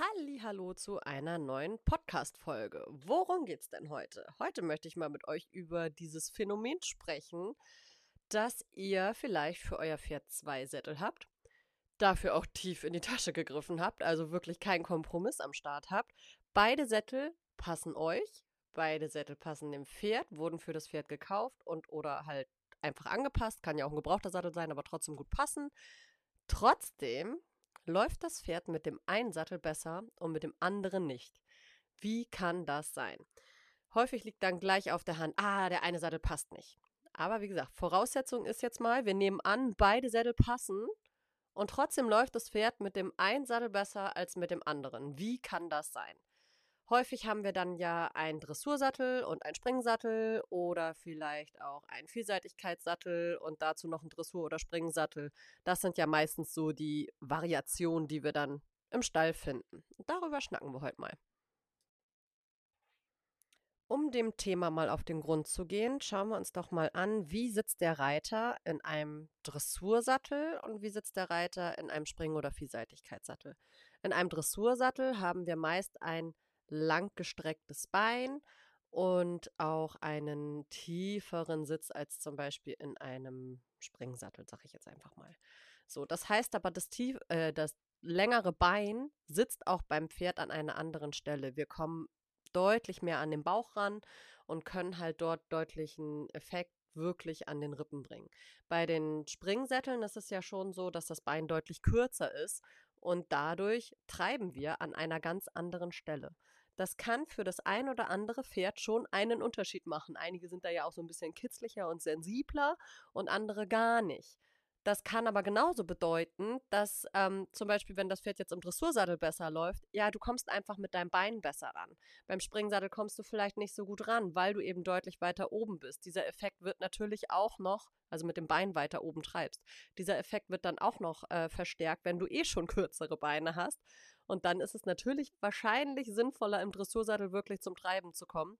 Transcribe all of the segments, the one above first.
Hallo zu einer neuen Podcast-Folge. Worum geht's denn heute? Heute möchte ich mal mit euch über dieses Phänomen sprechen, dass ihr vielleicht für euer Pferd zwei Sättel habt, dafür auch tief in die Tasche gegriffen habt, also wirklich keinen Kompromiss am Start habt. Beide Sättel passen euch, beide Sättel passen dem Pferd, wurden für das Pferd gekauft und oder halt einfach angepasst, kann ja auch ein gebrauchter Sattel sein, aber trotzdem gut passen. Trotzdem läuft das Pferd mit dem einen Sattel besser und mit dem anderen nicht. Wie kann das sein? Häufig liegt dann gleich auf der Hand, ah, der eine Sattel passt nicht. Aber wie gesagt, Voraussetzung ist jetzt mal, wir nehmen an, beide Sättel passen und trotzdem läuft das Pferd mit dem einen Sattel besser als mit dem anderen. Wie kann das sein? Häufig haben wir dann ja einen Dressursattel und einen Springsattel oder vielleicht auch einen Vielseitigkeitssattel und dazu noch einen Dressur- oder Springsattel. Das sind ja meistens so die Variationen, die wir dann im Stall finden. Darüber schnacken wir heute mal. Um dem Thema mal auf den Grund zu gehen, schauen wir uns doch mal an, wie sitzt der Reiter in einem Dressursattel und wie sitzt der Reiter in einem Spring- oder Vielseitigkeitssattel. In einem Dressursattel haben wir meist ein langgestrecktes Bein und auch einen tieferen Sitz als zum Beispiel in einem Springsattel, sage ich jetzt einfach mal. So, das heißt aber, das, tief, äh, das längere Bein sitzt auch beim Pferd an einer anderen Stelle. Wir kommen deutlich mehr an den Bauch ran und können halt dort deutlichen Effekt wirklich an den Rippen bringen. Bei den Springsätteln ist es ja schon so, dass das Bein deutlich kürzer ist und dadurch treiben wir an einer ganz anderen Stelle. Das kann für das ein oder andere Pferd schon einen Unterschied machen. Einige sind da ja auch so ein bisschen kitzlicher und sensibler und andere gar nicht. Das kann aber genauso bedeuten, dass ähm, zum Beispiel, wenn das Pferd jetzt im Dressursattel besser läuft, ja, du kommst einfach mit deinem Bein besser ran. Beim Springsattel kommst du vielleicht nicht so gut ran, weil du eben deutlich weiter oben bist. Dieser Effekt wird natürlich auch noch, also mit dem Bein weiter oben treibst, dieser Effekt wird dann auch noch äh, verstärkt, wenn du eh schon kürzere Beine hast. Und dann ist es natürlich wahrscheinlich sinnvoller, im Dressursattel wirklich zum Treiben zu kommen.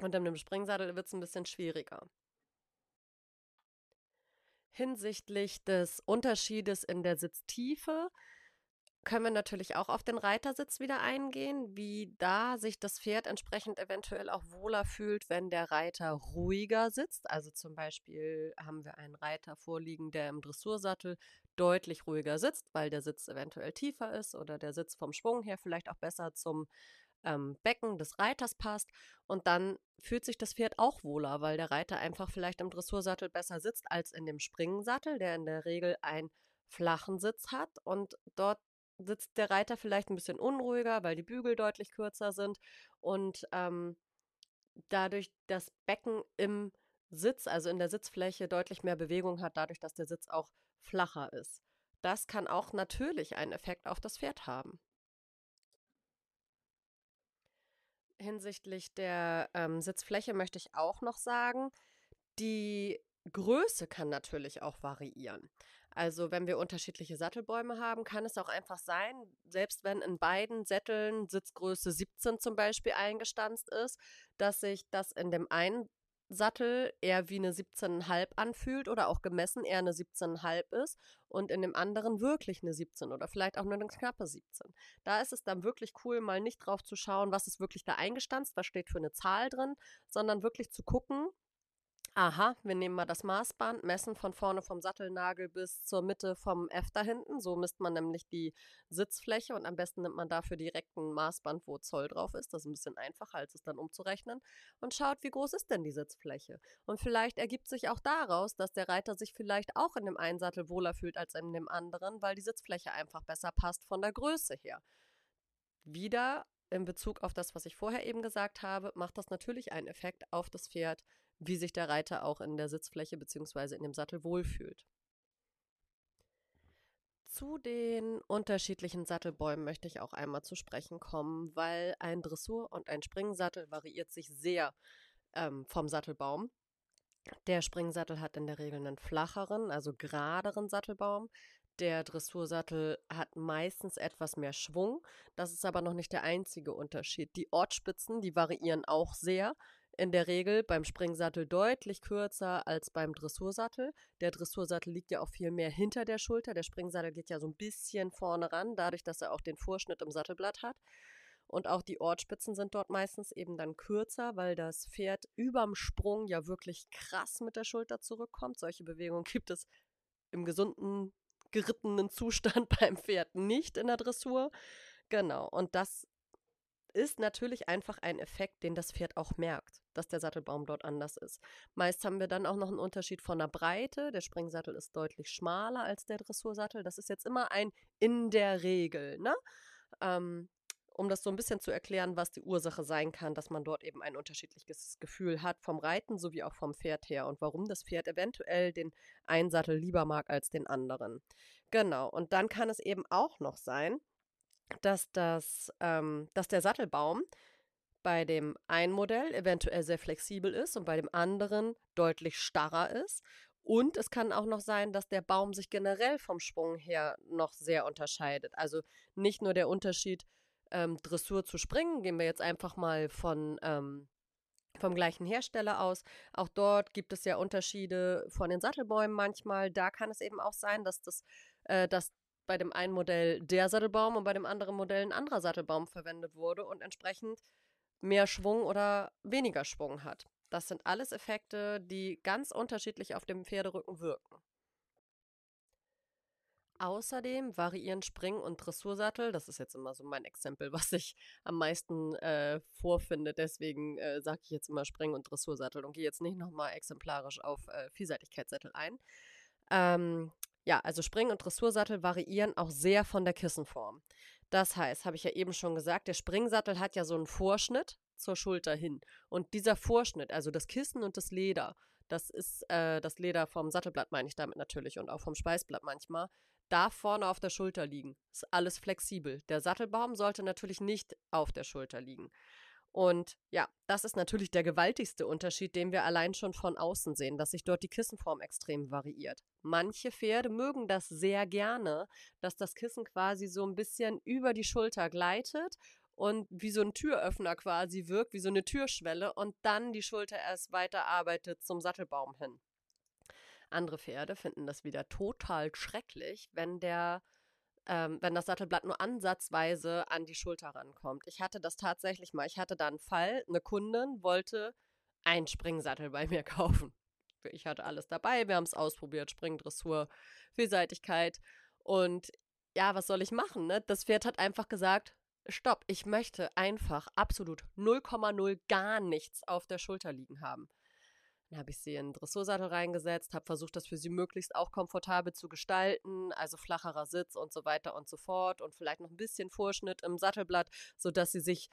Und in dem Springsattel wird es ein bisschen schwieriger. Hinsichtlich des Unterschiedes in der Sitztiefe können wir natürlich auch auf den Reitersitz wieder eingehen, wie da sich das Pferd entsprechend eventuell auch wohler fühlt, wenn der Reiter ruhiger sitzt. Also zum Beispiel haben wir einen Reiter vorliegen, der im Dressursattel deutlich ruhiger sitzt, weil der Sitz eventuell tiefer ist oder der Sitz vom Schwung her vielleicht auch besser zum ähm, Becken des Reiters passt. Und dann fühlt sich das Pferd auch wohler, weil der Reiter einfach vielleicht im Dressursattel besser sitzt als in dem Springensattel, der in der Regel einen flachen Sitz hat. Und dort sitzt der Reiter vielleicht ein bisschen unruhiger, weil die Bügel deutlich kürzer sind und ähm, dadurch das Becken im Sitz, also in der Sitzfläche, deutlich mehr Bewegung hat, dadurch, dass der Sitz auch flacher ist. Das kann auch natürlich einen Effekt auf das Pferd haben. hinsichtlich der ähm, Sitzfläche möchte ich auch noch sagen, die Größe kann natürlich auch variieren. Also wenn wir unterschiedliche Sattelbäume haben, kann es auch einfach sein, selbst wenn in beiden Sätteln Sitzgröße 17 zum Beispiel eingestanzt ist, dass sich das in dem einen Sattel eher wie eine 17,5 anfühlt oder auch gemessen eher eine 17,5 ist und in dem anderen wirklich eine 17 oder vielleicht auch nur eine knappe 17. Da ist es dann wirklich cool, mal nicht drauf zu schauen, was ist wirklich da eingestanzt, was steht für eine Zahl drin, sondern wirklich zu gucken, Aha, wir nehmen mal das Maßband, messen von vorne vom Sattelnagel bis zur Mitte vom F da hinten. So misst man nämlich die Sitzfläche und am besten nimmt man dafür direkt ein Maßband, wo Zoll drauf ist. Das ist ein bisschen einfacher, als es dann umzurechnen. Und schaut, wie groß ist denn die Sitzfläche? Und vielleicht ergibt sich auch daraus, dass der Reiter sich vielleicht auch in dem einen Sattel wohler fühlt als in dem anderen, weil die Sitzfläche einfach besser passt von der Größe her. Wieder in Bezug auf das, was ich vorher eben gesagt habe, macht das natürlich einen Effekt auf das Pferd, wie sich der Reiter auch in der Sitzfläche bzw. in dem Sattel wohlfühlt. Zu den unterschiedlichen Sattelbäumen möchte ich auch einmal zu sprechen kommen, weil ein Dressur- und ein Springsattel variiert sich sehr ähm, vom Sattelbaum. Der Springsattel hat in der Regel einen flacheren, also geraderen Sattelbaum. Der Dressursattel hat meistens etwas mehr Schwung. Das ist aber noch nicht der einzige Unterschied. Die Ortspitzen, die variieren auch sehr in der Regel beim Springsattel deutlich kürzer als beim Dressursattel. Der Dressursattel liegt ja auch viel mehr hinter der Schulter. Der Springsattel geht ja so ein bisschen vorne ran, dadurch, dass er auch den Vorschnitt im Sattelblatt hat. Und auch die Ortspitzen sind dort meistens eben dann kürzer, weil das Pferd überm Sprung ja wirklich krass mit der Schulter zurückkommt. Solche Bewegungen gibt es im gesunden, gerittenen Zustand beim Pferd nicht in der Dressur. Genau. Und das ist natürlich einfach ein Effekt, den das Pferd auch merkt, dass der Sattelbaum dort anders ist. Meist haben wir dann auch noch einen Unterschied von der Breite. Der Springsattel ist deutlich schmaler als der Dressursattel. Das ist jetzt immer ein in der Regel, ne? Ähm, um das so ein bisschen zu erklären, was die Ursache sein kann, dass man dort eben ein unterschiedliches Gefühl hat vom Reiten sowie auch vom Pferd her und warum das Pferd eventuell den einen Sattel lieber mag als den anderen. Genau, und dann kann es eben auch noch sein, dass, das, ähm, dass der Sattelbaum bei dem einen Modell eventuell sehr flexibel ist und bei dem anderen deutlich starrer ist. Und es kann auch noch sein, dass der Baum sich generell vom Sprung her noch sehr unterscheidet. Also nicht nur der Unterschied ähm, Dressur zu springen, gehen wir jetzt einfach mal von ähm, vom gleichen Hersteller aus. Auch dort gibt es ja Unterschiede von den Sattelbäumen manchmal. Da kann es eben auch sein, dass das, äh, dass bei dem einen Modell der Sattelbaum und bei dem anderen Modell ein anderer Sattelbaum verwendet wurde und entsprechend mehr Schwung oder weniger Schwung hat. Das sind alles Effekte, die ganz unterschiedlich auf dem Pferderücken wirken. Außerdem variieren Spring- und Dressursattel. Das ist jetzt immer so mein Exempel, was ich am meisten äh, vorfinde. Deswegen äh, sage ich jetzt immer Spring- und Dressursattel und gehe jetzt nicht nochmal exemplarisch auf äh, Vielseitigkeitssattel ein. Ähm, ja, also Spring- und Dressursattel variieren auch sehr von der Kissenform. Das heißt, habe ich ja eben schon gesagt, der Springsattel hat ja so einen Vorschnitt zur Schulter hin. Und dieser Vorschnitt, also das Kissen und das Leder, das ist äh, das Leder vom Sattelblatt, meine ich damit natürlich, und auch vom Speisblatt manchmal, darf vorne auf der Schulter liegen. Ist alles flexibel. Der Sattelbaum sollte natürlich nicht auf der Schulter liegen. Und ja, das ist natürlich der gewaltigste Unterschied, den wir allein schon von außen sehen, dass sich dort die Kissenform extrem variiert. Manche Pferde mögen das sehr gerne, dass das Kissen quasi so ein bisschen über die Schulter gleitet und wie so ein Türöffner quasi wirkt, wie so eine Türschwelle und dann die Schulter erst weiter arbeitet zum Sattelbaum hin. Andere Pferde finden das wieder total schrecklich, wenn der ähm, wenn das Sattelblatt nur ansatzweise an die Schulter rankommt. Ich hatte das tatsächlich mal. Ich hatte da einen Fall, eine Kundin wollte einen Springsattel bei mir kaufen. Ich hatte alles dabei, wir haben es ausprobiert, Springdressur, Vielseitigkeit. Und ja, was soll ich machen? Ne? Das Pferd hat einfach gesagt, stopp, ich möchte einfach absolut 0,0 gar nichts auf der Schulter liegen haben. Dann habe ich sie in den Dressursattel reingesetzt, habe versucht, das für sie möglichst auch komfortabel zu gestalten, also flacherer Sitz und so weiter und so fort und vielleicht noch ein bisschen Vorschnitt im Sattelblatt, sodass sie sich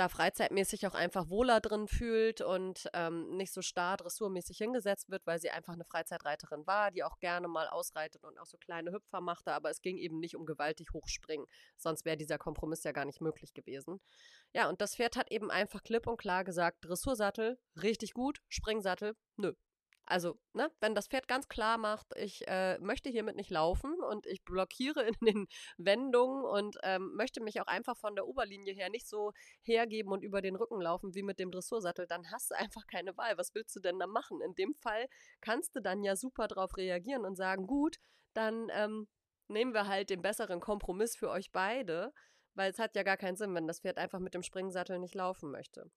da freizeitmäßig auch einfach wohler drin fühlt und ähm, nicht so starr dressurmäßig hingesetzt wird, weil sie einfach eine Freizeitreiterin war, die auch gerne mal ausreitet und auch so kleine Hüpfer machte, aber es ging eben nicht um gewaltig hochspringen, sonst wäre dieser Kompromiss ja gar nicht möglich gewesen. Ja, und das Pferd hat eben einfach klipp und klar gesagt, Dressursattel, richtig gut, Springsattel, nö, also, ne, wenn das Pferd ganz klar macht, ich äh, möchte hiermit nicht laufen und ich blockiere in den Wendungen und ähm, möchte mich auch einfach von der Oberlinie her nicht so hergeben und über den Rücken laufen wie mit dem Dressursattel, dann hast du einfach keine Wahl. Was willst du denn da machen? In dem Fall kannst du dann ja super drauf reagieren und sagen, gut, dann ähm, nehmen wir halt den besseren Kompromiss für euch beide, weil es hat ja gar keinen Sinn, wenn das Pferd einfach mit dem Springsattel nicht laufen möchte.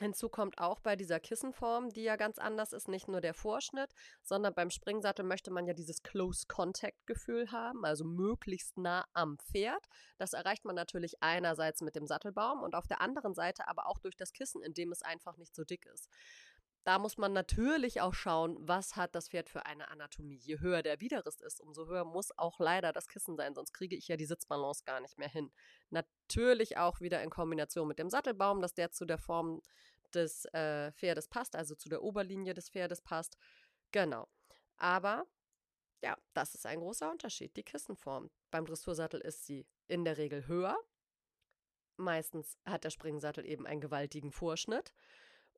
Hinzu kommt auch bei dieser Kissenform, die ja ganz anders ist, nicht nur der Vorschnitt, sondern beim Springsattel möchte man ja dieses Close Contact Gefühl haben, also möglichst nah am Pferd. Das erreicht man natürlich einerseits mit dem Sattelbaum und auf der anderen Seite aber auch durch das Kissen, indem es einfach nicht so dick ist. Da muss man natürlich auch schauen, was hat das Pferd für eine Anatomie. Je höher der Widerrist ist, umso höher muss auch leider das Kissen sein, sonst kriege ich ja die Sitzbalance gar nicht mehr hin. Natürlich auch wieder in Kombination mit dem Sattelbaum, dass der zu der Form des äh, Pferdes passt, also zu der Oberlinie des Pferdes passt. Genau. Aber ja, das ist ein großer Unterschied, die Kissenform. Beim Dressursattel ist sie in der Regel höher. Meistens hat der Springsattel eben einen gewaltigen Vorschnitt.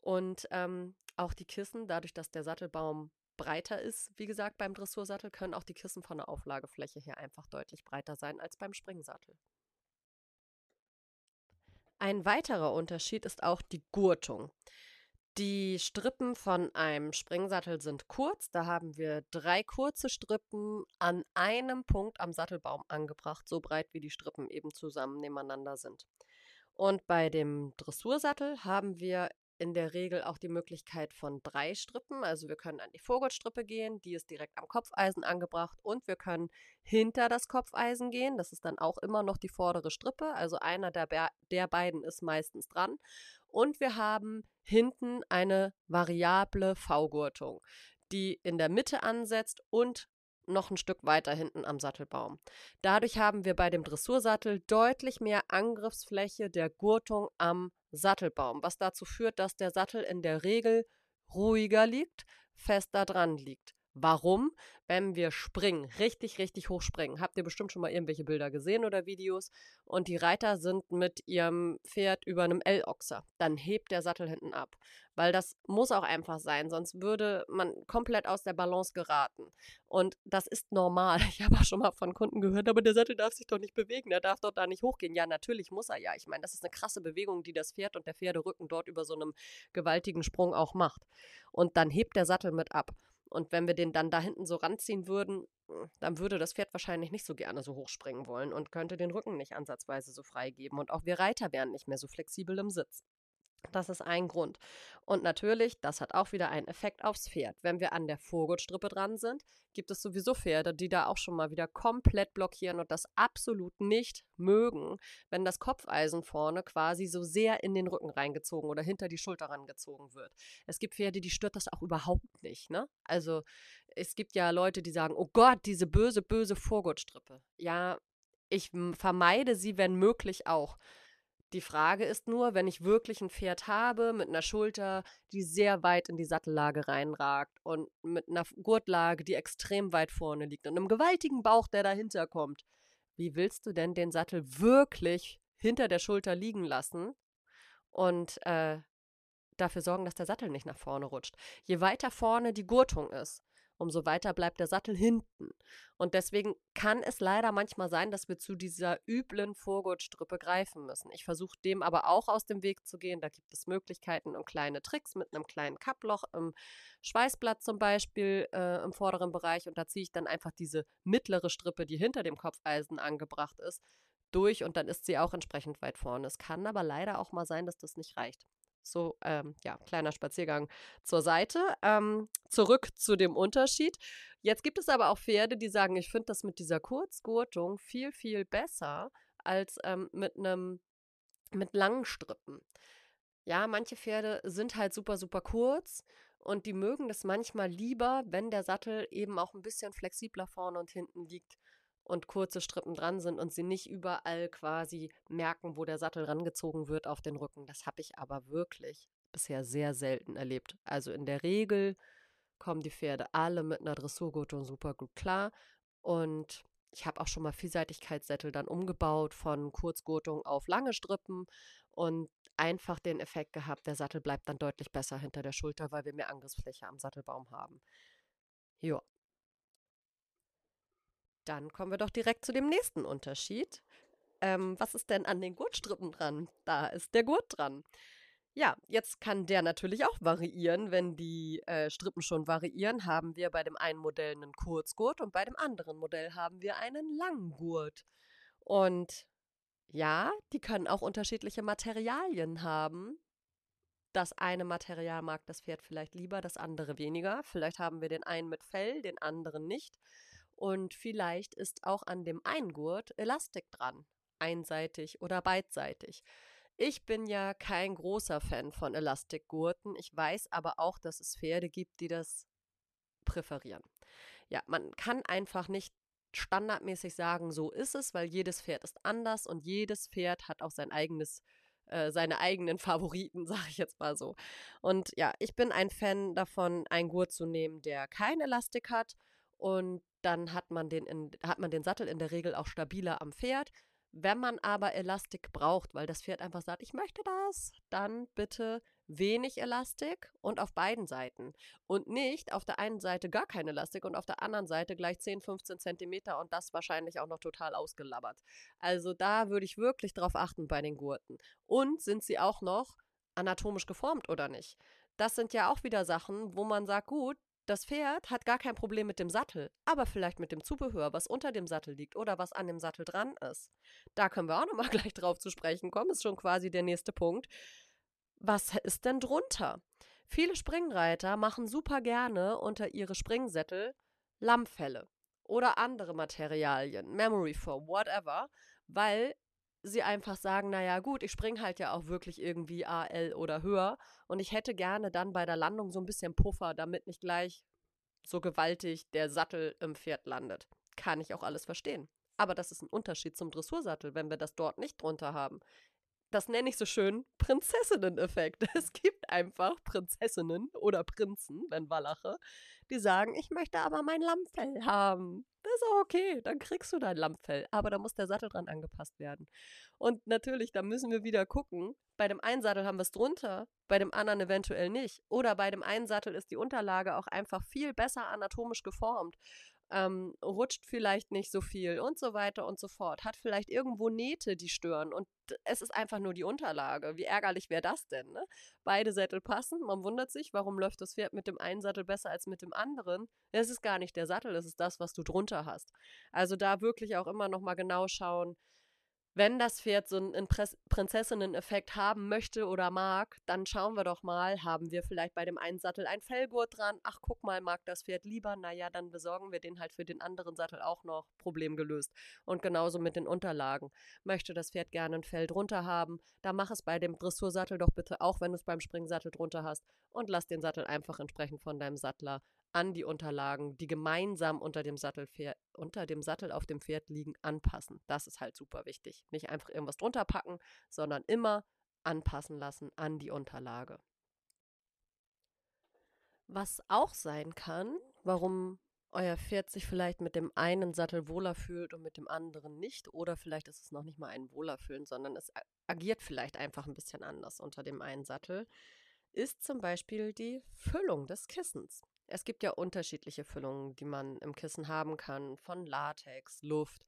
Und ähm, auch die Kissen, dadurch, dass der Sattelbaum breiter ist, wie gesagt, beim Dressursattel, können auch die Kissen von der Auflagefläche her einfach deutlich breiter sein als beim Springsattel. Ein weiterer Unterschied ist auch die Gurtung. Die Strippen von einem Springsattel sind kurz. Da haben wir drei kurze Strippen an einem Punkt am Sattelbaum angebracht, so breit wie die Strippen eben zusammen nebeneinander sind. Und bei dem Dressursattel haben wir in der Regel auch die Möglichkeit von drei Strippen. Also wir können an die Vorgurtstrippe gehen, die ist direkt am Kopfeisen angebracht und wir können hinter das Kopfeisen gehen. Das ist dann auch immer noch die vordere Strippe. Also einer der, der beiden ist meistens dran. Und wir haben hinten eine variable V-Gurtung, die in der Mitte ansetzt und noch ein Stück weiter hinten am Sattelbaum. Dadurch haben wir bei dem Dressursattel deutlich mehr Angriffsfläche der Gurtung am Sattelbaum, was dazu führt, dass der Sattel in der Regel ruhiger liegt, fester dran liegt. Warum? Wenn wir springen, richtig, richtig hoch springen, habt ihr bestimmt schon mal irgendwelche Bilder gesehen oder Videos und die Reiter sind mit ihrem Pferd über einem L-Ochser, dann hebt der Sattel hinten ab. Weil das muss auch einfach sein, sonst würde man komplett aus der Balance geraten. Und das ist normal. Ich habe auch schon mal von Kunden gehört, aber der Sattel darf sich doch nicht bewegen, der darf doch da nicht hochgehen. Ja, natürlich muss er ja. Ich meine, das ist eine krasse Bewegung, die das Pferd und der Pferderücken dort über so einem gewaltigen Sprung auch macht. Und dann hebt der Sattel mit ab. Und wenn wir den dann da hinten so ranziehen würden, hm, dann würde das Pferd wahrscheinlich nicht so gerne so hochspringen wollen und könnte den Rücken nicht ansatzweise so freigeben. Und auch wir Reiter wären nicht mehr so flexibel im Sitz. Das ist ein Grund. Und natürlich, das hat auch wieder einen Effekt aufs Pferd. Wenn wir an der Vorgurtstrippe dran sind, gibt es sowieso Pferde, die da auch schon mal wieder komplett blockieren und das absolut nicht mögen, wenn das Kopfeisen vorne quasi so sehr in den Rücken reingezogen oder hinter die Schulter rangezogen wird. Es gibt Pferde, die stört das auch überhaupt nicht, ne? Also, es gibt ja Leute, die sagen, oh Gott, diese böse, böse Vorgurtstrippe. Ja, ich vermeide sie, wenn möglich auch. Die Frage ist nur, wenn ich wirklich ein Pferd habe mit einer Schulter, die sehr weit in die Sattellage reinragt und mit einer Gurtlage, die extrem weit vorne liegt und einem gewaltigen Bauch, der dahinter kommt, wie willst du denn den Sattel wirklich hinter der Schulter liegen lassen und äh, dafür sorgen, dass der Sattel nicht nach vorne rutscht? Je weiter vorne die Gurtung ist, umso weiter bleibt der Sattel hinten. Und deswegen kann es leider manchmal sein, dass wir zu dieser üblen Vorgurtstrippe greifen müssen. Ich versuche dem aber auch aus dem Weg zu gehen. Da gibt es Möglichkeiten und kleine Tricks mit einem kleinen Kapploch im Schweißblatt zum Beispiel äh, im vorderen Bereich. Und da ziehe ich dann einfach diese mittlere Strippe, die hinter dem Kopfeisen angebracht ist, durch und dann ist sie auch entsprechend weit vorne. Es kann aber leider auch mal sein, dass das nicht reicht. So, ähm, ja, kleiner Spaziergang zur Seite. Ähm, zurück zu dem Unterschied. Jetzt gibt es aber auch Pferde, die sagen, ich finde das mit dieser Kurzgurtung viel, viel besser als ähm, mit einem mit langen Strippen. Ja, manche Pferde sind halt super, super kurz und die mögen das manchmal lieber, wenn der Sattel eben auch ein bisschen flexibler vorne und hinten liegt und kurze Strippen dran sind und sie nicht überall quasi merken, wo der Sattel rangezogen wird auf den Rücken. Das habe ich aber wirklich bisher sehr selten erlebt. Also in der Regel kommen die Pferde alle mit einer Dressurgurtung super gut klar und ich habe auch schon mal Vielseitigkeitssättel dann umgebaut von Kurzgurtung auf lange Strippen und einfach den Effekt gehabt, der Sattel bleibt dann deutlich besser hinter der Schulter, weil wir mehr Angriffsfläche am Sattelbaum haben. Ja, dann kommen wir doch direkt zu dem nächsten Unterschied. Ähm, was ist denn an den Gurtstrippen dran? Da ist der Gurt dran. Ja, jetzt kann der natürlich auch variieren. Wenn die äh, Strippen schon variieren, haben wir bei dem einen Modell einen Kurzgurt und bei dem anderen Modell haben wir einen Langgurt. Und ja, die können auch unterschiedliche Materialien haben. Das eine Material mag das Pferd vielleicht lieber, das andere weniger. Vielleicht haben wir den einen mit Fell, den anderen nicht. Und vielleicht ist auch an dem einen Gurt Elastik dran, einseitig oder beidseitig. Ich bin ja kein großer Fan von Elastikgurten. Ich weiß aber auch, dass es Pferde gibt, die das präferieren. Ja, man kann einfach nicht standardmäßig sagen, so ist es, weil jedes Pferd ist anders und jedes Pferd hat auch sein eigenes äh, seine eigenen Favoriten, sage ich jetzt mal so. Und ja, ich bin ein Fan davon, einen Gurt zu nehmen, der kein Elastik hat und dann hat man den, in, hat man den Sattel in der Regel auch stabiler am Pferd. Wenn man aber Elastik braucht, weil das Pferd einfach sagt, ich möchte das, dann bitte wenig Elastik und auf beiden Seiten. Und nicht auf der einen Seite gar kein Elastik und auf der anderen Seite gleich 10, 15 Zentimeter und das wahrscheinlich auch noch total ausgelabbert. Also da würde ich wirklich drauf achten bei den Gurten. Und sind sie auch noch anatomisch geformt oder nicht? das sind ja auch wieder Sachen, wo man sagt, gut, das Pferd hat gar kein Problem mit dem Sattel, aber vielleicht mit dem Zubehör, was unter dem Sattel liegt oder was an dem Sattel dran ist. Da können wir auch nochmal gleich drauf zu sprechen kommen, ist schon quasi der nächste Punkt. Was ist denn drunter? Viele Springreiter machen super gerne unter ihre Springsättel Lammfelle oder andere Materialien, Memory Foam, whatever, weil sie einfach sagen, naja gut, ich springe halt ja auch wirklich irgendwie AL oder höher und ich hätte gerne dann bei der Landung so ein bisschen Puffer, damit nicht gleich so gewaltig der Sattel im Pferd landet. Kann ich auch alles verstehen. Aber das ist ein Unterschied zum Dressursattel, wenn wir das dort nicht drunter haben. Das nenne ich so schön Prinzessinnen-Effekt. Es gibt einfach Prinzessinnen oder Prinzen, wenn Wallache, die sagen, ich möchte aber mein Lammfell haben. Das ist auch okay, dann kriegst du dein Lammfell. Aber da muss der Sattel dran angepasst werden. Und natürlich, da müssen wir wieder gucken. Bei dem einen Sattel haben wir es drunter, bei dem anderen eventuell nicht. Oder bei dem einen Sattel ist die Unterlage auch einfach viel besser anatomisch geformt ähm, rutscht vielleicht nicht so viel und so weiter und so fort, hat vielleicht irgendwo Nähte, die stören und es ist einfach nur die Unterlage. Wie ärgerlich wäre das denn? Ne? Beide Sättel passen, man wundert sich, warum läuft das Pferd mit dem einen Sattel besser als mit dem anderen. Es ist gar nicht der Sattel, es ist das, was du drunter hast. Also da wirklich auch immer noch mal genau schauen, wenn das Pferd so einen Prinzessinnen-Effekt haben möchte oder mag, dann schauen wir doch mal, haben wir vielleicht bei dem einen Sattel ein Fellgurt dran? Ach, guck mal, mag das Pferd lieber? Naja, dann besorgen wir den halt für den anderen Sattel auch noch. Problem gelöst. Und genauso mit den Unterlagen. Möchte das Pferd gerne ein Fell drunter haben? Dann mach es bei dem Dressursattel doch bitte auch, wenn du es beim Springsattel drunter hast. Und lass den Sattel einfach entsprechend von deinem Sattler an die Unterlagen, die gemeinsam unter dem, Sattel, unter dem Sattel auf dem Pferd liegen, anpassen. Das ist halt super wichtig. Nicht einfach irgendwas drunter packen, sondern immer anpassen lassen an die Unterlage. Was auch sein kann, warum euer Pferd sich vielleicht mit dem einen Sattel wohler fühlt und mit dem anderen nicht, oder vielleicht ist es noch nicht mal ein Wohlerfühlen, sondern es agiert vielleicht einfach ein bisschen anders unter dem einen Sattel, ist zum Beispiel die Füllung des Kissens. Es gibt ja unterschiedliche Füllungen, die man im Kissen haben kann, von Latex, Luft,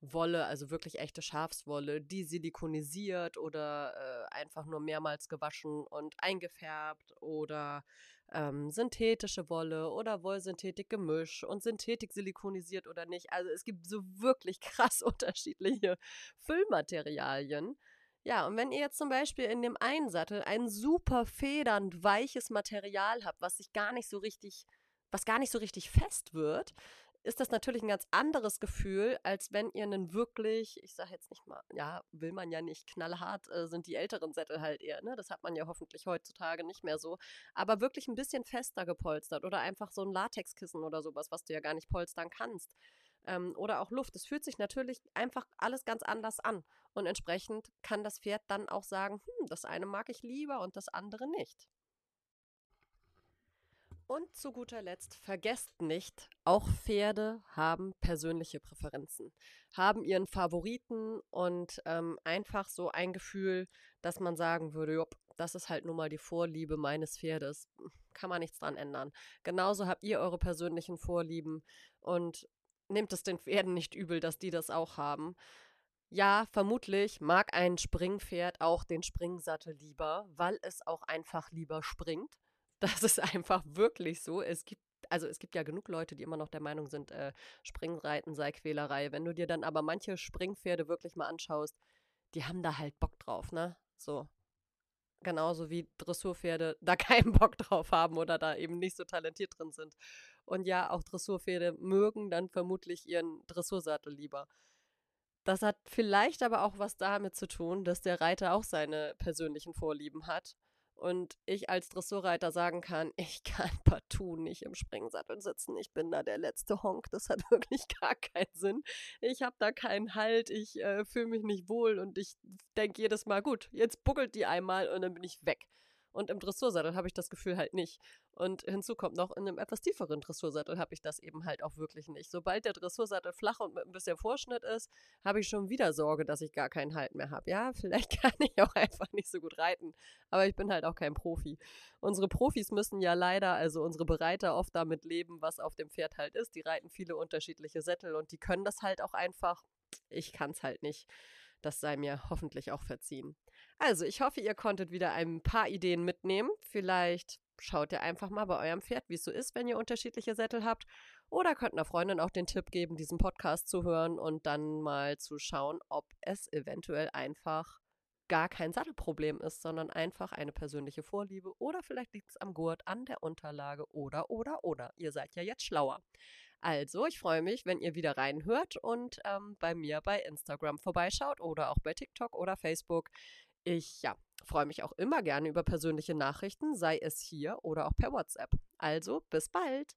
Wolle, also wirklich echte Schafswolle, die silikonisiert oder äh, einfach nur mehrmals gewaschen und eingefärbt oder ähm, synthetische Wolle oder Wollsynthetik-Gemisch und Synthetik silikonisiert oder nicht. Also es gibt so wirklich krass unterschiedliche Füllmaterialien. Ja, und wenn ihr jetzt zum Beispiel in dem einen Sattel ein super federnd weiches Material habt, was sich gar nicht so richtig, was gar nicht so richtig fest wird, ist das natürlich ein ganz anderes Gefühl, als wenn ihr einen wirklich, ich sage jetzt nicht mal, ja, will man ja nicht, knallhart äh, sind die älteren Sättel halt eher, ne? Das hat man ja hoffentlich heutzutage nicht mehr so. Aber wirklich ein bisschen fester gepolstert oder einfach so ein Latexkissen oder sowas, was du ja gar nicht polstern kannst ähm, oder auch Luft. Es fühlt sich natürlich einfach alles ganz anders an. Und entsprechend kann das Pferd dann auch sagen, hm, das eine mag ich lieber und das andere nicht. Und zu guter Letzt, vergesst nicht, auch Pferde haben persönliche Präferenzen, haben ihren Favoriten und ähm, einfach so ein Gefühl, dass man sagen würde, jop, das ist halt nun mal die Vorliebe meines Pferdes. Kann man nichts dran ändern. Genauso habt ihr eure persönlichen Vorlieben und nehmt es den Pferden nicht übel, dass die das auch haben. Ja, vermutlich mag ein Springpferd auch den Springsattel lieber, weil es auch einfach lieber springt. Das ist einfach wirklich so. Es gibt also es gibt ja genug Leute, die immer noch der Meinung sind, äh, Springreiten sei Quälerei. Wenn du dir dann aber manche Springpferde wirklich mal anschaust, die haben da halt Bock drauf, ne? So. Genauso wie Dressurpferde da keinen Bock drauf haben oder da eben nicht so talentiert drin sind. Und ja, auch Dressurpferde mögen dann vermutlich ihren Dressursattel lieber. Das hat vielleicht aber auch was damit zu tun, dass der Reiter auch seine persönlichen Vorlieben hat. Und ich als Dressurreiter sagen kann, ich kann partout nicht im Springsattel sitzen. Ich bin da der letzte Honk. Das hat wirklich gar keinen Sinn. Ich habe da keinen Halt. Ich äh, fühle mich nicht wohl und ich denke jedes Mal, gut, jetzt buckelt die einmal und dann bin ich weg. Und im Dressursattel habe ich das Gefühl halt nicht. Und hinzu kommt noch, in einem etwas tieferen Dressursattel habe ich das eben halt auch wirklich nicht. Sobald der Dressursattel flach und mit ein bisschen Vorschnitt ist, habe ich schon wieder Sorge, dass ich gar keinen Halt mehr habe. Ja, vielleicht kann ich auch einfach nicht so gut reiten, aber ich bin halt auch kein Profi. Unsere Profis müssen ja leider, also unsere Bereiter, oft damit leben, was auf dem Pferd halt ist. Die reiten viele unterschiedliche Sättel und die können das halt auch einfach. Ich kann es halt nicht. Das sei mir hoffentlich auch verziehen. Also, ich hoffe, ihr konntet wieder ein paar Ideen mitnehmen. Vielleicht schaut ihr einfach mal bei eurem Pferd, wie es so ist, wenn ihr unterschiedliche Sättel habt. Oder könnt einer Freundin auch den Tipp geben, diesen Podcast zu hören und dann mal zu schauen, ob es eventuell einfach gar kein Sattelproblem ist, sondern einfach eine persönliche Vorliebe oder vielleicht liegt es am Gurt, an der Unterlage oder, oder, oder. Ihr seid ja jetzt schlauer. Also, ich freue mich, wenn ihr wieder reinhört und ähm, bei mir bei Instagram vorbeischaut oder auch bei TikTok oder Facebook. Ich ja, freue mich auch immer gerne über persönliche Nachrichten, sei es hier oder auch per WhatsApp. Also, bis bald!